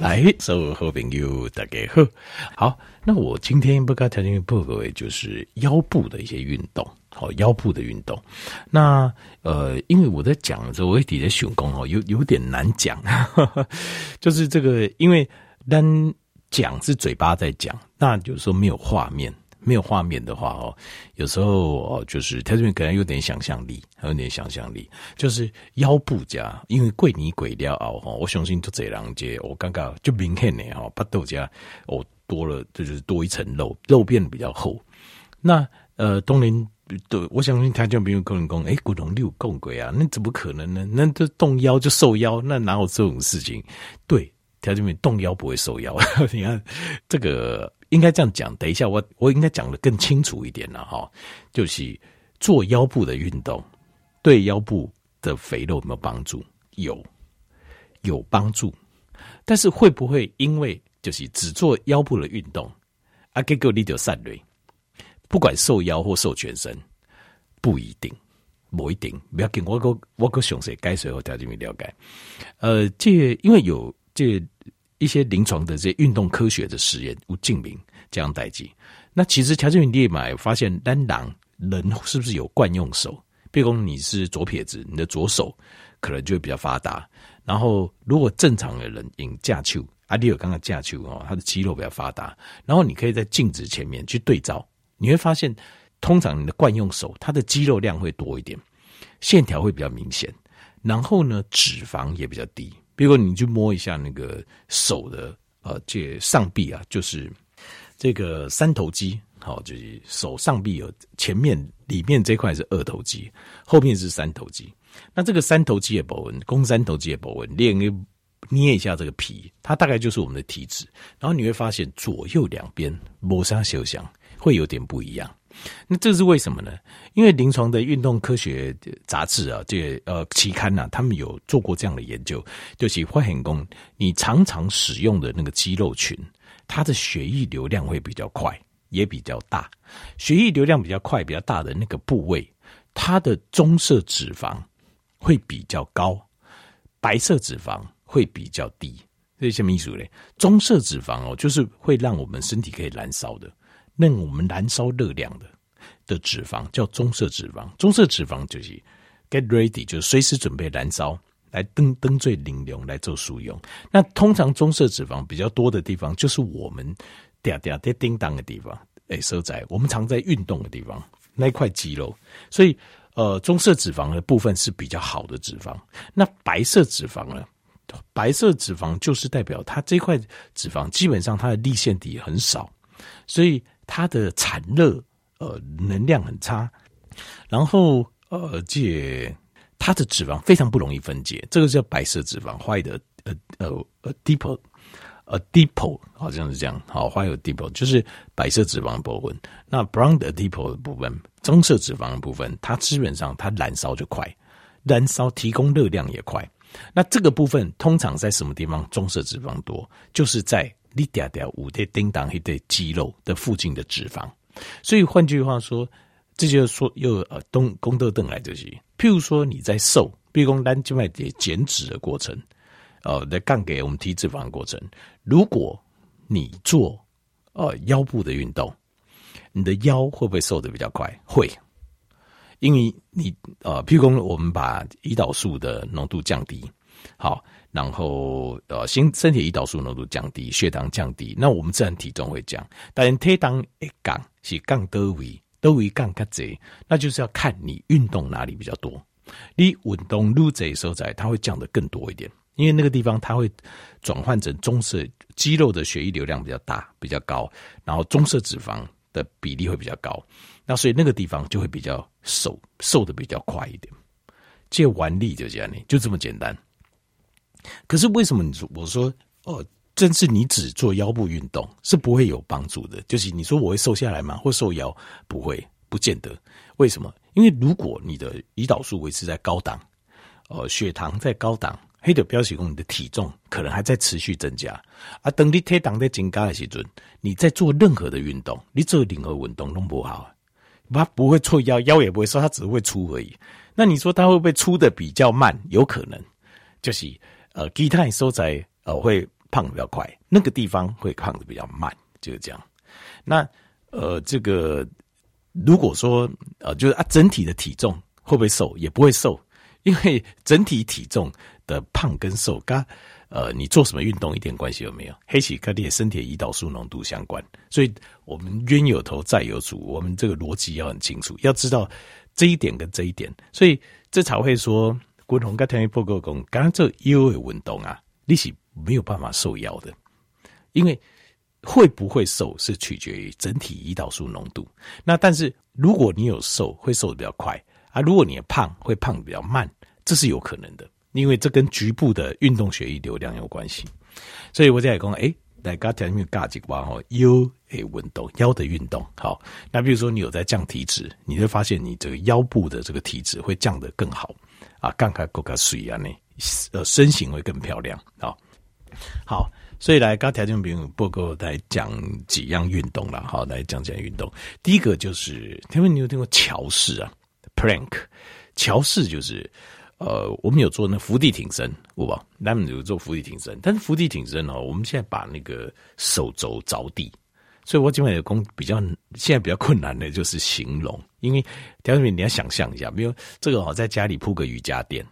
来，所有好朋友大家好，好，那我今天不该条件报告就是腰部的一些运动，好，腰部的运动。那呃，因为我在讲的时候，我底下选功哦，有有点难讲，就是这个，因为单讲是嘴巴在讲，那有时候没有画面。没有画面的话哦，有时候哦，就是他这边可能有点想象力，还有点想象力，就是腰部加，因为贵你贵了哦，我相信就这两节，我刚刚就明显的哈，把豆加哦多了，这就是多一层肉，肉变得比较厚。那呃，东林对，我相信他就没有跟人讲，哎，古龙六共鬼啊，那怎么可能呢？那这动腰就瘦腰，那哪有这种事情？对，他这边动腰不会瘦腰，你看这个。应该这样讲，等一下我我应该讲的更清楚一点了哈，就是做腰部的运动对腰部的肥肉有没有帮助？有，有帮助，但是会不会因为就是只做腰部的运动，啊结果你就散累？不管瘦腰或瘦全身，不一定，不一定，不要紧，我个我个详细解说和条件没了解，呃，这因为有这。一些临床的这些运动科学的实验，无证明这样代际。那其实条件你也买发现，单狼人是不是有惯用手？比如你是左撇子，你的左手可能就会比较发达。然后如果正常的人引架球，阿弟有刚刚架球哦，他的肌肉比较发达。然后你可以在镜子前面去对照，你会发现，通常你的惯用手，它的肌肉量会多一点，线条会比较明显。然后呢，脂肪也比较低。比如你去摸一下那个手的呃，这上臂啊，就是这个三头肌，好，就是手上臂有前面里面这块是二头肌，后面是三头肌。那这个三头肌的部分，肱三头肌的部分，练捏一下这个皮，它大概就是我们的体脂。然后你会发现左右两边摸上修想会有点不一样。那这是为什么呢？因为临床的运动科学杂志啊，这个呃期刊呐、啊，他们有做过这样的研究，就是发现说，你常常使用的那个肌肉群，它的血液流量会比较快，也比较大。血液流量比较快、比较大的那个部位，它的棕色脂肪会比较高，白色脂肪会比较低。这是什么意思嘞？棕色脂肪哦，就是会让我们身体可以燃烧的。那我们燃烧热量的的脂肪叫棕色脂肪，棕色脂肪就是 get ready，就是随时准备燃烧，来登登最灵用来做使用。那通常棕色脂肪比较多的地方，就是我们嗲嗲的叮当的地方，哎，所在我们常在运动的地方那块肌肉，所以呃，棕色脂肪的部分是比较好的脂肪。那白色脂肪呢？白色脂肪就是代表它这块脂肪基本上它的粒线体很少，所以。它的产热呃能量很差，然后呃这它的脂肪非常不容易分解，这个叫白色脂肪坏的呃呃呃 depot 呃 depot 好像是这样，好 white depot 就是白色脂肪的部分，那 brown 的 depot 的部分，棕色脂肪的部分，它基本上它燃烧就快，燃烧提供热量也快，那这个部分通常在什么地方棕色脂肪多，就是在。你点点五的叮当一对肌肉的附近的脂肪，所以换句话说，这就是说又呃东功德邓来这些。譬如说你在瘦，比如说单静脉的减脂的过程，呃，在杠给我们体脂肪的过程。如果你做呃腰部的运动，你的腰会不会瘦得比较快？会，因为你呃，譬如说我们把胰岛素的浓度降低，好。然后，呃，身身体胰岛素浓度降低，血糖降低，那我们自然体重会降。但体重一降是降多位，多位降较侪，那就是要看你运动哪里比较多。你运动路这时候，它会降得更多一点，因为那个地方它会转换成棕色肌肉的血液流量比较大、比较高，然后棕色脂肪的比例会比较高，那所以那个地方就会比较瘦，瘦得比较快一点。借完力就这样，就这么简单。可是为什么你说我说哦，正是你只做腰部运动是不会有帮助的？就是你说我会瘦下来吗？或瘦腰？不会，不见得。为什么？因为如果你的胰岛素维持在高档，呃，血糖在高档，黑的标示供你的体重可能还在持续增加。啊，等你体重在增加的时阵，你在做任何的运动，你做任何运动都不好，它不会粗腰，腰也不会瘦，它只会粗而已。那你说它会不会粗的比较慢？有可能，就是。呃，其他所在呃会胖的比较快，那个地方会胖的比较慢，就是这样。那呃，这个如果说呃，就是啊，整体的体重会不会瘦？也不会瘦，因为整体体重的胖跟瘦，跟呃，你做什么运动一点关系都没有。黑体跟你的身体的胰岛素浓度相关，所以我们冤有头债有主，我们这个逻辑要很清楚，要知道这一点跟这一点，所以这才会说，滚红跟天一报告讲，刚刚这腰的运动啊，你是没有办法瘦腰的，因为。会不会瘦是取决于整体胰岛素浓度。那但是如果你有瘦，会瘦得比较快啊；如果你胖，会胖得比较慢，这是有可能的，因为这跟局部的运动血液流量有关系。所以我在讲，哎，来刚才面嘎几瓜哈腰诶运动腰的运动好。那比如说你有在降体脂，你会发现你这个腰部的这个体脂会降得更好啊，杠杆够卡水啊，呢呃身形会更漂亮啊。好。所以来，刚条件比报告来讲几样运动了，好，来讲讲运动。第一个就是，听闻你有听过桥式啊，plank。桥式就是，呃，我们有做那伏地挺身，不吧？他们有做伏地挺身，但是伏地挺身哦，我们现在把那个手肘着地，所以我今晚有功比较，现在比较困难的就是形容，因为条件比你要想象一下，比如这个哦，在家里铺个瑜伽垫，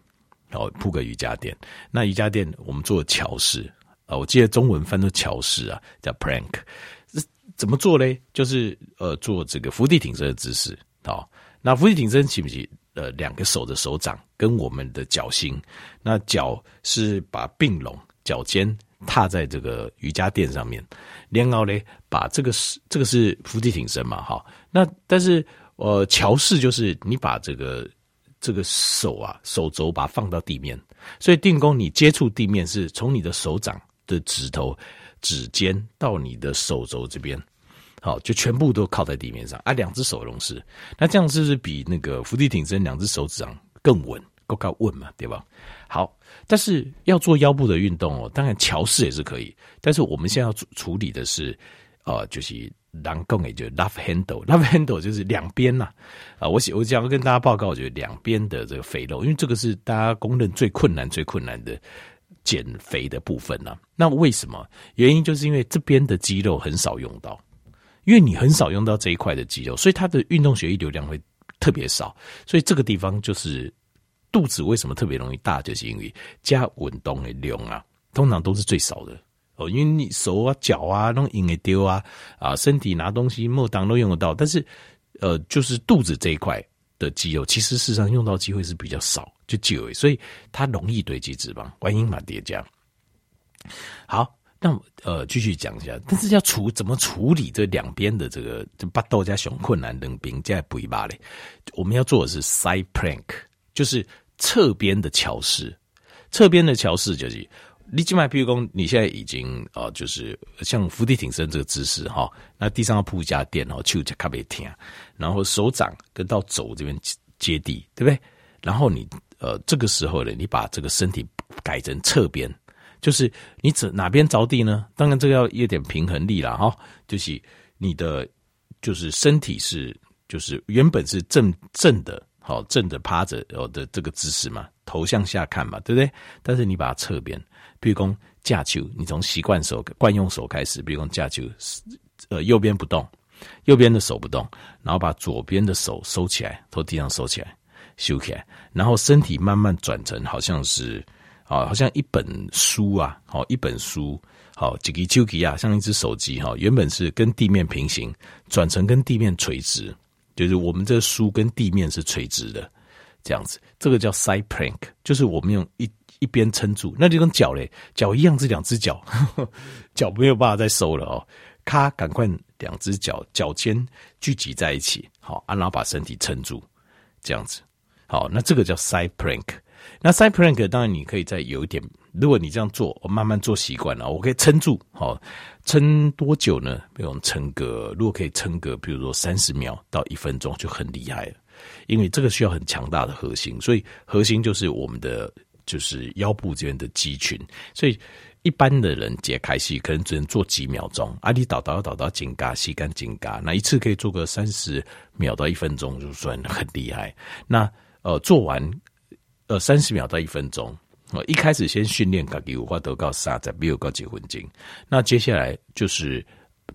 哦，铺个瑜伽垫，那瑜伽垫我们做桥式。啊，我记得中文翻成桥式啊，叫 plank。怎么做嘞？就是呃，做这个伏地挺身的姿势。好，那伏地挺身起不起？呃，两个手的手掌跟我们的脚心，那脚是把并拢，脚尖踏在这个瑜伽垫上面。然后嘞，把这个是这个是伏地挺身嘛？哈，那但是呃，桥式就是你把这个这个手啊，手肘把它放到地面，所以定功你接触地面是从你的手掌。的指头、指尖到你的手肘这边，好，就全部都靠在地面上啊，两只手同时，那这样是不是比那个伏地挺身两只手指上更稳，够够稳嘛，对吧？好，但是要做腰部的运动哦，当然桥式也是可以，但是我们现在要处处理的是，呃，就是狼共也就 love handle，love handle 就是两边呐，啊，我我想要跟大家报告，就是两边的这个肥肉，因为这个是大家公认最困难、最困难的。减肥的部分呐、啊？那为什么？原因就是因为这边的肌肉很少用到，因为你很少用到这一块的肌肉，所以它的运动血液流量会特别少。所以这个地方就是肚子为什么特别容易大，就是因为加运动的量啊，通常都是最少的哦。因为你手啊、脚啊都用得丢啊，啊，身体拿东西、莫当都用得到，但是呃，就是肚子这一块的肌肉，其实事实上用到机会是比较少。就久，所以它容易堆积脂肪，观音嘛叠加。好，那呃继续讲一下，但是要处怎么处理这两边的这个这巴豆加熊困难等兵加补一罢嘞？我们要做的是 side plank，就是侧边的桥式。侧边的桥式就是你起码，比如说你现在已经、呃，就是像伏地挺身这个姿势哈，那地上要铺一家垫哦，就卡别停，然后手掌跟到肘这边接地，对不对？然后你。呃，这个时候呢，你把这个身体改成侧边，就是你怎哪边着地呢？当然这个要有点平衡力了哈，就是你的就是身体是就是原本是正正的，好正的趴着哦的这个姿势嘛，头向下看嘛，对不对？但是你把它侧边，比如说架球，你从习惯手惯用手开始，比如说架球，呃，右边不动，右边的手不动，然后把左边的手收起来，从地上收起来。收起来，然后身体慢慢转成好像是啊，好像一本书啊，好一本书，好几个丘吉啊，像一只手机哈，原本是跟地面平行，转成跟地面垂直，就是我们这个书跟地面是垂直的这样子，这个叫 side plank，就是我们用一一边撑住，那就跟脚嘞，脚一样是两只脚，脚没有办法再收了哦，咔，赶快两只脚脚尖聚集在一起，好啊，然后把身体撑住，这样子。好，那这个叫 side plank。那 side plank 当然你可以再有一点，如果你这样做，我慢慢做习惯了，我可以撑住。好，撑多久呢？比如撑个，如果可以撑个，比如说三十秒到一分钟就很厉害了。因为这个需要很强大的核心，所以核心就是我们的就是腰部这边的肌群。所以一般的人解开戏可能只能做几秒钟，啊，你倒倒倒倒紧嘎，吸干紧嘎，那一次可以做个三十秒到一分钟，就算很厉害。那呃，做完呃三十秒到一分钟，哦，一开始先训练自己有法度到三十秒到几分钟，那接下来就是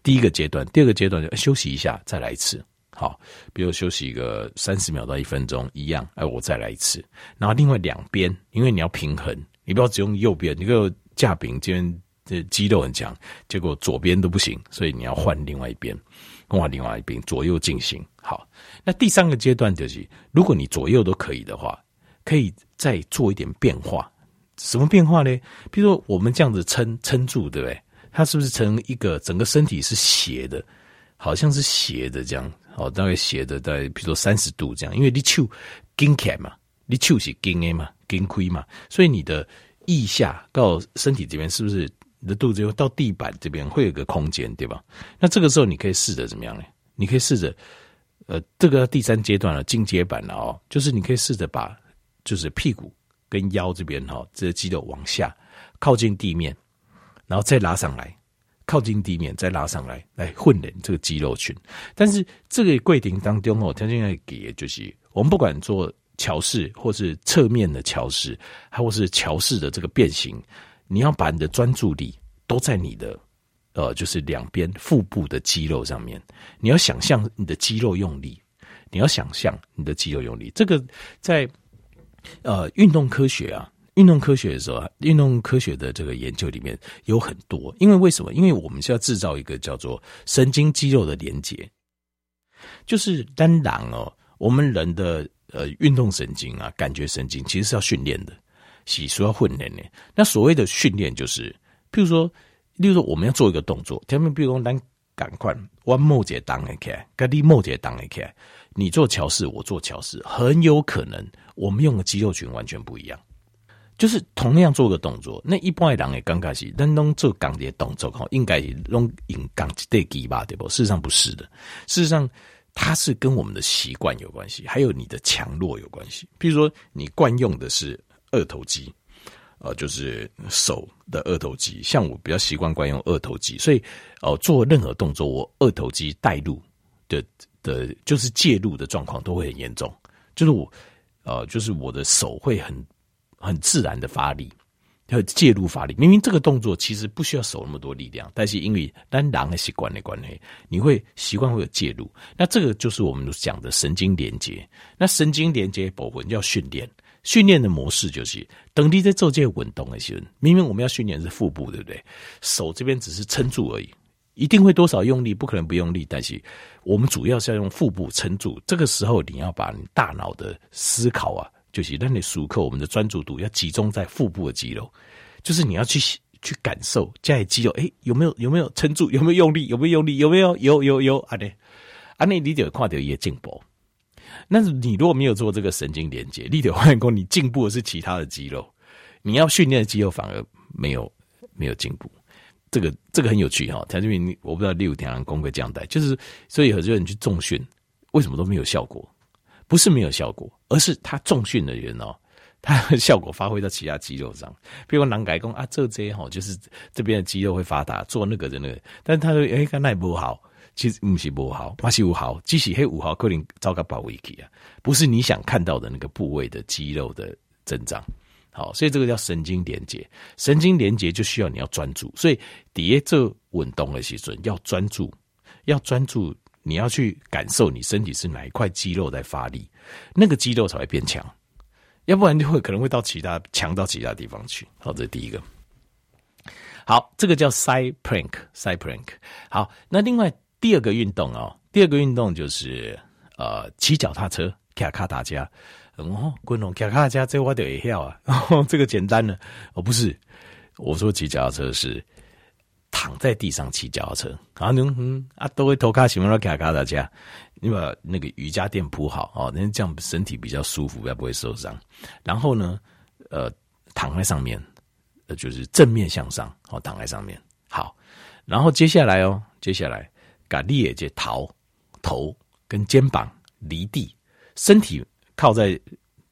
第一个阶段，第二个阶段就休息一下，再来一次。好，比如休息一个三十秒到一分钟一样，哎，我再来一次。然后另外两边，因为你要平衡，你不要只用右边，你个架柄这边这肌肉很强，结果左边都不行，所以你要换另外一边，换另外一边左右进行。好，那第三个阶段就是，如果你左右都可以的话，可以再做一点变化。什么变化呢？比如说我们这样子撑撑住，对不对？它是不是成一个整个身体是斜的？好像是斜的这样。哦，大概斜的在，比如说三十度这样，因为你手紧开嘛，你手是紧的嘛，紧亏嘛，所以你的腋下到身体这边，是不是你的肚子又到地板这边会有个空间，对吧？那这个时候你可以试着怎么样呢？你可以试着，呃，这个第三阶段了，进阶版了哦，就是你可以试着把，就是屁股跟腰这边哈，这些肌肉往下靠近地面，然后再拉上来。靠近地面，再拉上来，来混练这个肌肉群。但是这个跪顶当中哦，条件要给，就是我们不管做桥式，或是侧面的桥式，还或是桥式的这个变形，你要把你的专注力都在你的呃，就是两边腹部的肌肉上面。你要想象你的肌肉用力，你要想象你的肌肉用力。这个在呃运动科学啊。运动科学的时候，运动科学的这个研究里面有很多，因为为什么？因为我们是要制造一个叫做神经肌肉的连接，就是当然哦，我们人的呃运动神经啊，感觉神经其实是要训练的，洗需要训练的。那所谓的训练，就是譬如说，例如说我们要做一个动作，他们比如说咱赶快弯某节当一开，该你某节当一开，你做桥式，我做桥式，很有可能我们用的肌肉群完全不一样。就是同样做个动作，那一般的人也刚开始，但弄做钢铁动作哈，应该弄硬钢对肌吧，对不？事实上不是的，事实上它是跟我们的习惯有关系，还有你的强弱有关系。比如说你惯用的是二头肌，呃，就是手的二头肌，像我比较习惯惯用二头肌，所以、做任何动作，我二头肌带入的的，就是介入的状况都会很严重，就是我呃，就是我的手会很。很自然的发力，要介入发力。明明这个动作其实不需要手那么多力量，但是因为单狼的习惯的关系，你会习惯会有介入。那这个就是我们讲的神经连接。那神经连接部分要训练，训练的模式就是，等你在做这些稳动的时候，明明我们要训练是腹部，对不对？手这边只是撑住而已，一定会多少用力，不可能不用力。但是我们主要是要用腹部撑住。这个时候，你要把你大脑的思考啊。就是让你熟客，我们的专注度要集中在腹部的肌肉，就是你要去去感受这些肌肉，哎、有没有有没有撑住，有没有用力，有没有用力，有没有有有有啊？对，啊，那你就看到一些进步。那你如果没有做这个神经连接，你就发现你进步的是其他的肌肉，你要训练的肌肉反而没有没有进步。这个这个很有趣哈，谭志明，我不知道六天功会这样带，就是所以很多人去重训，为什么都没有效果？不是没有效果，而是他重训的人哦，他的效果发挥到其他肌肉上。比如说，改工啊，这这些哈，就是这边的肌肉会发达，做那个的那个。但他说，哎、欸，刚才不好，其实不是不好，还是五毫，即使黑五毫，可能糟糕保卫起啊，不是你想看到的那个部位的肌肉的增长。好，所以这个叫神经连接，神经连接就需要你要专注。所以底下做运动的时候要专注，要专注。你要去感受你身体是哪一块肌肉在发力，那个肌肉才会变强，要不然就会可能会到其他强到其他地方去。好，这是第一个。好，这个叫 side plank，side plank。好，那另外第二个运动哦，第二个运动就是呃骑脚踏车，卡卡达加。哦，滚龙卡卡达加，这我得会晓啊。这个简单的哦，不是，我说骑脚踏车是。躺在地上骑脚踏车，啊，嗯嗯啊，都会偷卡喜欢到卡卡大家，你把那个瑜伽垫铺好哦，那这样身体比较舒服，也不会受伤。然后呢，呃，躺在上面，呃，就是正面向上，哦，躺在上面。好，然后接下来哦，接下来，把腋接头头跟肩膀离地，身体靠在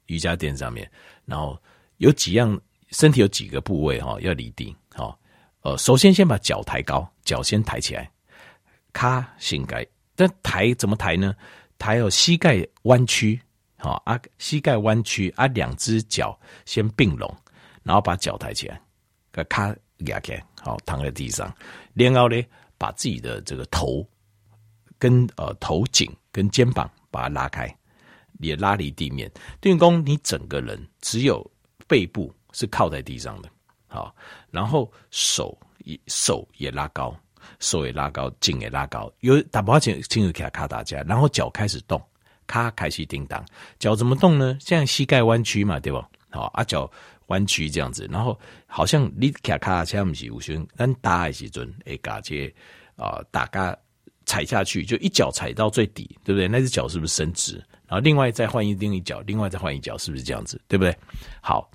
瑜伽垫上面，然后有几样，身体有几个部位哈，要离地，好。呃，首先先把脚抬高，脚先抬起来，卡膝盖。但抬怎么抬呢？抬有膝盖弯曲，好啊，膝盖弯曲啊，两只脚先并拢，然后把脚抬起来，把卡压开，好躺在地上，然后呢，把自己的这个头跟呃头颈跟肩膀把它拉开，也拉离地面，等于说你整个人只有背部是靠在地上的，好，然后手也手也拉高。手也拉高，颈也拉高，有打不好请请给他卡大家，然后脚开始动，咔开始叮当，脚怎么动呢？现在膝盖弯曲嘛，对吧？好啊，脚弯曲这样子，然后好像你卡卡恰不是五旬，但打的时阵，哎，嘎接啊，大家踩下去，就一脚踩到最底，对不对？那只脚是不是伸直？然后另外再换一另一脚，另外再换一脚，是不是这样子？对不对？好，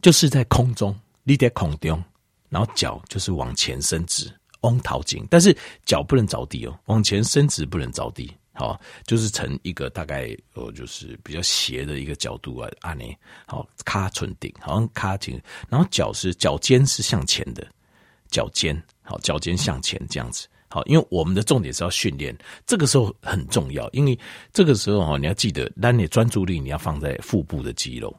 就是在空中，你在空中。然后脚就是往前伸直，往头颈，但是脚不能着地哦，往前伸直不能着地，好，就是成一个大概呃，就是比较斜的一个角度啊，按呢，好，卡唇顶，好像卡紧，然后脚是脚尖是向前的，脚尖，好，脚尖向前这样子，好，因为我们的重点是要训练，这个时候很重要，因为这个时候哈，你要记得，那你专注力你要放在腹部的肌肉，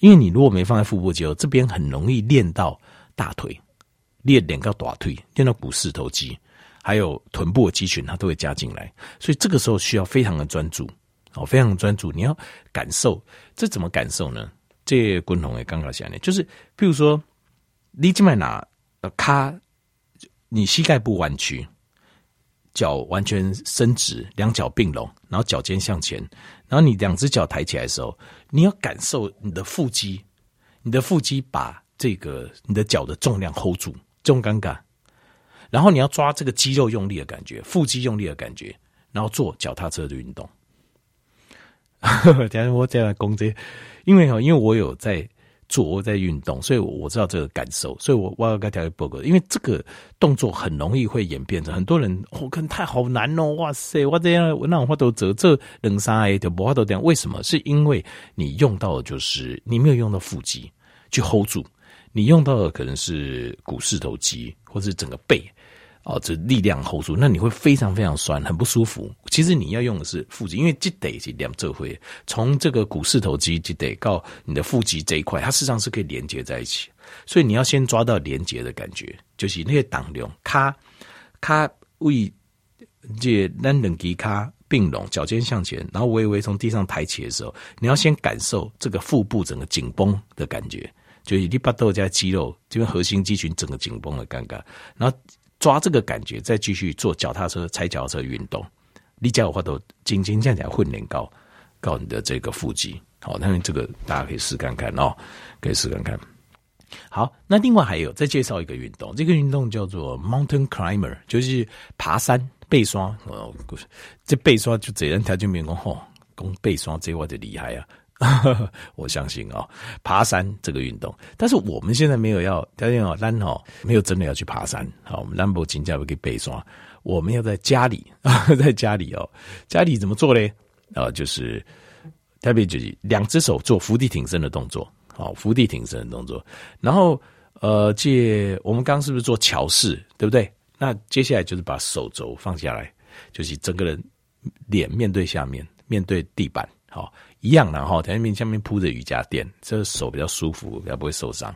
因为你如果没放在腹部肌肉，这边很容易练到大腿。练两个大腿，练到股四头肌，还有臀部的肌群，它都会加进来。所以这个时候需要非常的专注，哦，非常专注。你要感受，这怎么感受呢？这滚筒也刚刚讲的，就是，譬如说，你这边拿呃，卡，你膝盖不弯曲，脚完全伸直，两脚并拢，然后脚尖向前，然后你两只脚抬起来的时候，你要感受你的腹肌，你的腹肌把这个你的脚的重量 hold 住。这种尴尬，然后你要抓这个肌肉用力的感觉，腹肌用力的感觉，然后做脚踏车的运动。等下我再来攻击，因为哈，因为我有在做，我在运动，所以我知道这个感受，所以我我要跟大家报告，因为这个动作很容易会演变成很多人，我看太好难哦，哇塞，我这样那我话都折这冷沙哎，就不都这样，为什么？是因为你用到的就是你没有用到腹肌去 hold 住。你用到的可能是股四头肌，或是整个背，哦，这力量 hold 住，那你会非常非常酸，很不舒服。其实你要用的是腹肌，因为这得是两这会从这个股四头肌就得到你的腹肌这一块，它事实上是可以连接在一起。所以你要先抓到连接的感觉，就是那些挡流卡卡为这单等级卡并拢，脚尖向前，然后微微从地上抬起的时候，你要先感受这个腹部整个紧绷的感觉。就是你把豆加肌肉这边核心肌群整个紧绷的尴尬，然后抓这个感觉，再继续做脚踏车、踩脚踏车运动。你脚的话都轻轻这样讲，训练高高你的这个腹肌。好，那这个大家可以试看看哦，可以试看看。好，那另外还有再介绍一个运动，这个运动叫做 Mountain Climber，就是爬山背刷。哦，这背刷就这人条件面讲吼，讲背刷这我就厉害啊。我相信哦，爬山这个运动，但是我们现在没有要，条件哦，单哦，没有真的要去爬山。好，我们兰博请假不给背刷，我们要在家里，在家里哦，家里怎么做嘞？啊，就是特别就是两只手做伏地挺身的动作，好，伏地挺身的动作。然后呃，借我们刚刚是不是做桥式，对不对？那接下来就是把手肘放下来，就是整个人脸面对下面，面对地板，好。一样的哈，台面下面铺着瑜伽垫，这个手比较舒服，比较不会受伤。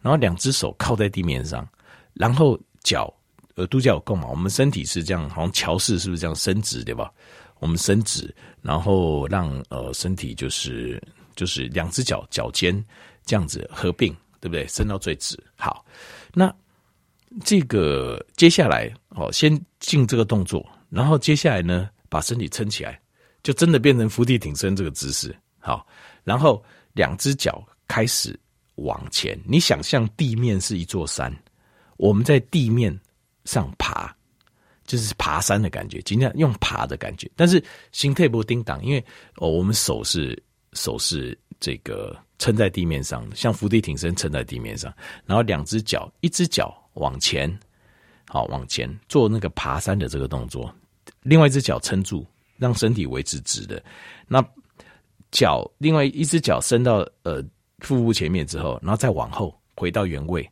然后两只手靠在地面上，然后脚呃都叫有够嘛。我们身体是这样，好像桥式是不是这样伸直对吧？我们伸直，然后让呃身体就是就是两只脚脚尖这样子合并，对不对？伸到最直。好，那这个接下来哦，先进这个动作，然后接下来呢，把身体撑起来。就真的变成伏地挺身这个姿势，好，然后两只脚开始往前。你想象地面是一座山，我们在地面上爬，就是爬山的感觉，尽量用爬的感觉。但是心态不叮当，因为哦，我们手是手是这个撑在地面上，像伏地挺身撑在地面上，然后两只脚，一只脚往前，好，往前做那个爬山的这个动作，另外一只脚撑住。让身体维持直的，那脚另外一只脚伸到呃腹部前面之后，然后再往后回到原位。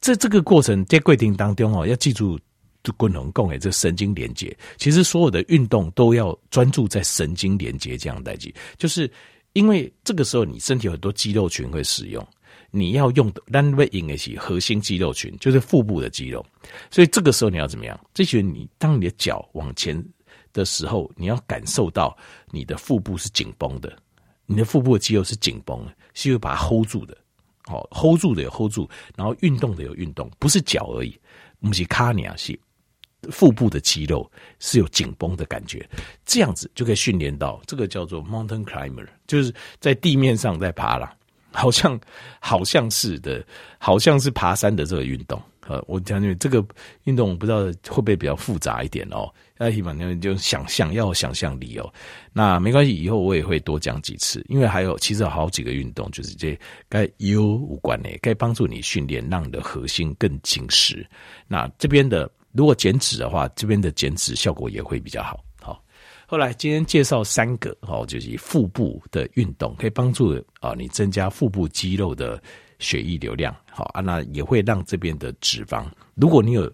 这这个过程在跪停当中哦，要记住就共同共诶，这神经连接。其实所有的运动都要专注在神经连接这样代际，就是因为这个时候你身体很多肌肉群会使用，你要用的单位应该是核心肌肉群，就是腹部的肌肉。所以这个时候你要怎么样？这些你当你的脚往前的时候，你要感受到你的腹部是紧绷的，你的腹部的肌肉是紧绷的，是会把它 hold 住的。好，hold 住的有 hold 住，然后运动的有运动，不是脚而已，不是卡尼亚系。腹部的肌肉是有紧绷的感觉，这样子就可以训练到这个叫做 mountain climber，就是在地面上在爬啦，好像好像是的，好像是爬山的这个运动。呃，我讲你这个运动，不知道会不会比较复杂一点哦？那起码你就想象要有想象力哦。那没关系，以后我也会多讲几次，因为还有其实有好几个运动，就是这该有无关的，该帮助你训练，让你的核心更紧实。那这边的。如果减脂的话，这边的减脂效果也会比较好。好，后来今天介绍三个哦，就是腹部的运动可以帮助啊你增加腹部肌肉的血液流量。好啊，那也会让这边的脂肪，如果你有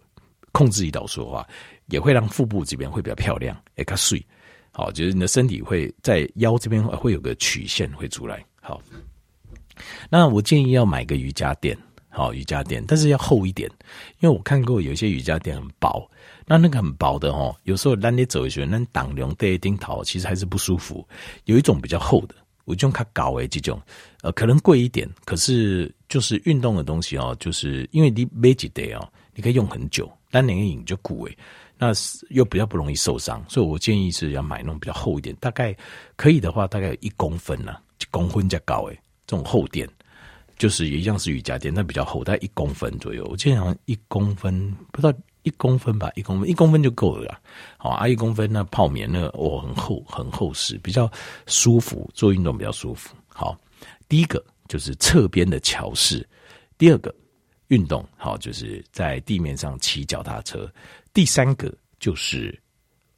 控制胰岛素的话，也会让腹部这边会比较漂亮，也较水。好，就是你的身体会在腰这边会有个曲线会出来。好，那我建议要买个瑜伽垫。好，瑜伽垫，但是要厚一点，因为我看过有些瑜伽垫很薄，那那个很薄的哦，有时候让你走一圈，那挡梁带一顶头，其实还是不舒服。有一种比较厚的，我就用它搞诶，这种呃可能贵一点，可是就是运动的东西哦，就是因为你买几对哦，你可以用很久，但那个影就贵诶，那又比较不容易受伤，所以我建议是要买那种比较厚一点，大概可以的话，大概有一公分呐、啊，一公分加高诶，这种厚垫。就是也一样是瑜伽垫，但比较厚，大概一公分左右。我建议好像一公分，不到一公分吧，一公分，一公分就够了啦。好啊，一公分那泡棉那哦，很厚，很厚实，比较舒服，做运动比较舒服。好，第一个就是侧边的桥式，第二个运动好，就是在地面上骑脚踏车，第三个就是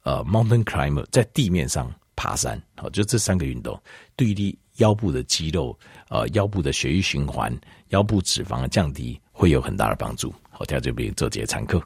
呃 mountain climber 在地面上爬山。好，就这三个运动对于。腰部的肌肉，呃，腰部的血液循环，腰部脂肪的降低，会有很大的帮助。好，在这边做节参课。